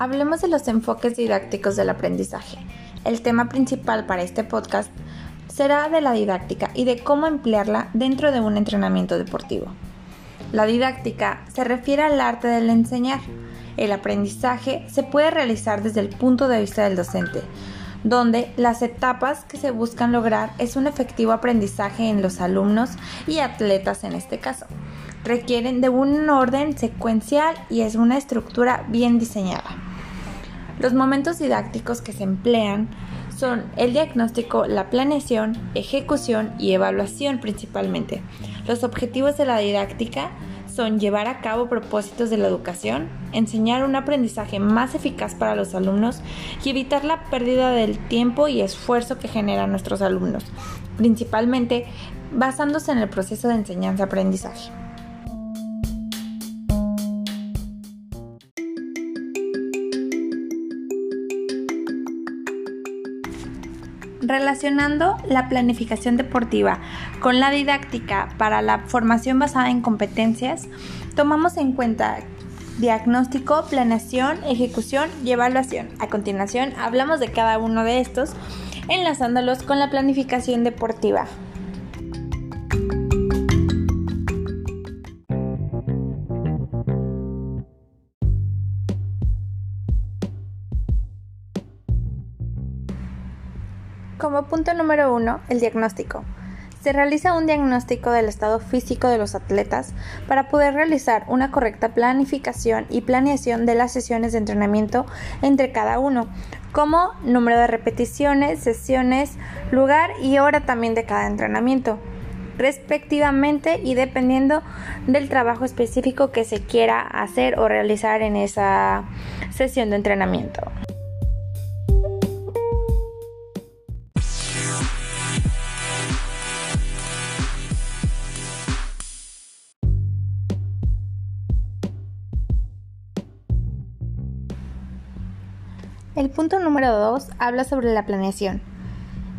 Hablemos de los enfoques didácticos del aprendizaje. El tema principal para este podcast será de la didáctica y de cómo emplearla dentro de un entrenamiento deportivo. La didáctica se refiere al arte del enseñar. El aprendizaje se puede realizar desde el punto de vista del docente, donde las etapas que se buscan lograr es un efectivo aprendizaje en los alumnos y atletas en este caso. Requieren de un orden secuencial y es una estructura bien diseñada. Los momentos didácticos que se emplean son el diagnóstico, la planeación, ejecución y evaluación principalmente. Los objetivos de la didáctica son llevar a cabo propósitos de la educación, enseñar un aprendizaje más eficaz para los alumnos y evitar la pérdida del tiempo y esfuerzo que generan nuestros alumnos, principalmente basándose en el proceso de enseñanza-aprendizaje. Relacionando la planificación deportiva con la didáctica para la formación basada en competencias, tomamos en cuenta diagnóstico, planeación, ejecución y evaluación. A continuación, hablamos de cada uno de estos, enlazándolos con la planificación deportiva. Como punto número uno, el diagnóstico. Se realiza un diagnóstico del estado físico de los atletas para poder realizar una correcta planificación y planeación de las sesiones de entrenamiento entre cada uno, como número de repeticiones, sesiones, lugar y hora también de cada entrenamiento, respectivamente y dependiendo del trabajo específico que se quiera hacer o realizar en esa sesión de entrenamiento. El punto número 2 habla sobre la planeación.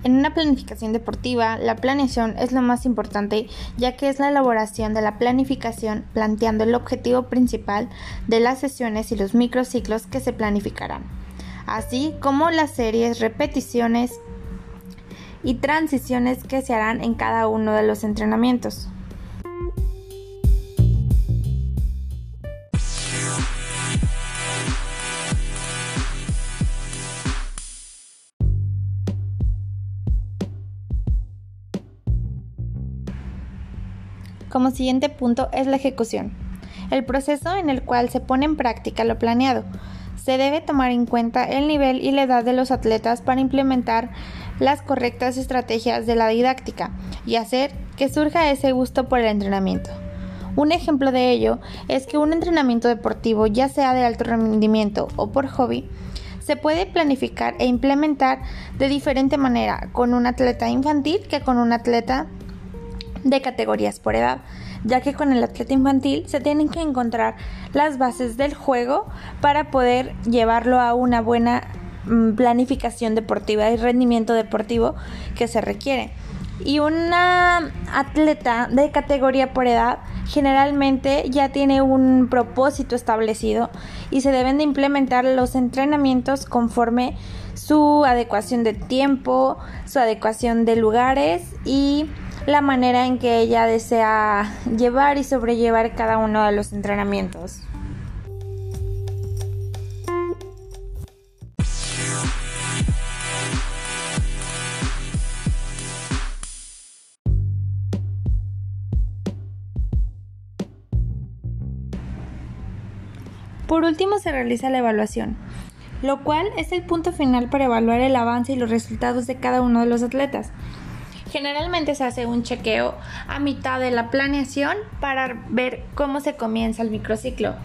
En una planificación deportiva, la planeación es lo más importante ya que es la elaboración de la planificación planteando el objetivo principal de las sesiones y los microciclos que se planificarán, así como las series, repeticiones y transiciones que se harán en cada uno de los entrenamientos. Como siguiente punto es la ejecución, el proceso en el cual se pone en práctica lo planeado. Se debe tomar en cuenta el nivel y la edad de los atletas para implementar las correctas estrategias de la didáctica y hacer que surja ese gusto por el entrenamiento. Un ejemplo de ello es que un entrenamiento deportivo, ya sea de alto rendimiento o por hobby, se puede planificar e implementar de diferente manera con un atleta infantil que con un atleta de categorías por edad, ya que con el atleta infantil se tienen que encontrar las bases del juego para poder llevarlo a una buena mm, planificación deportiva y rendimiento deportivo que se requiere. Y una atleta de categoría por edad generalmente ya tiene un propósito establecido y se deben de implementar los entrenamientos conforme su adecuación de tiempo, su adecuación de lugares y la manera en que ella desea llevar y sobrellevar cada uno de los entrenamientos. Por último se realiza la evaluación, lo cual es el punto final para evaluar el avance y los resultados de cada uno de los atletas. Generalmente se hace un chequeo a mitad de la planeación para ver cómo se comienza el microciclo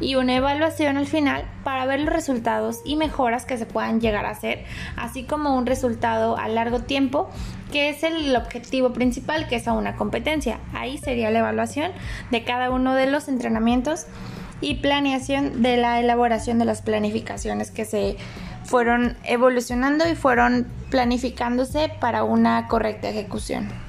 y una evaluación al final para ver los resultados y mejoras que se puedan llegar a hacer, así como un resultado a largo tiempo, que es el objetivo principal, que es a una competencia. Ahí sería la evaluación de cada uno de los entrenamientos y planeación de la elaboración de las planificaciones que se fueron evolucionando y fueron planificándose para una correcta ejecución.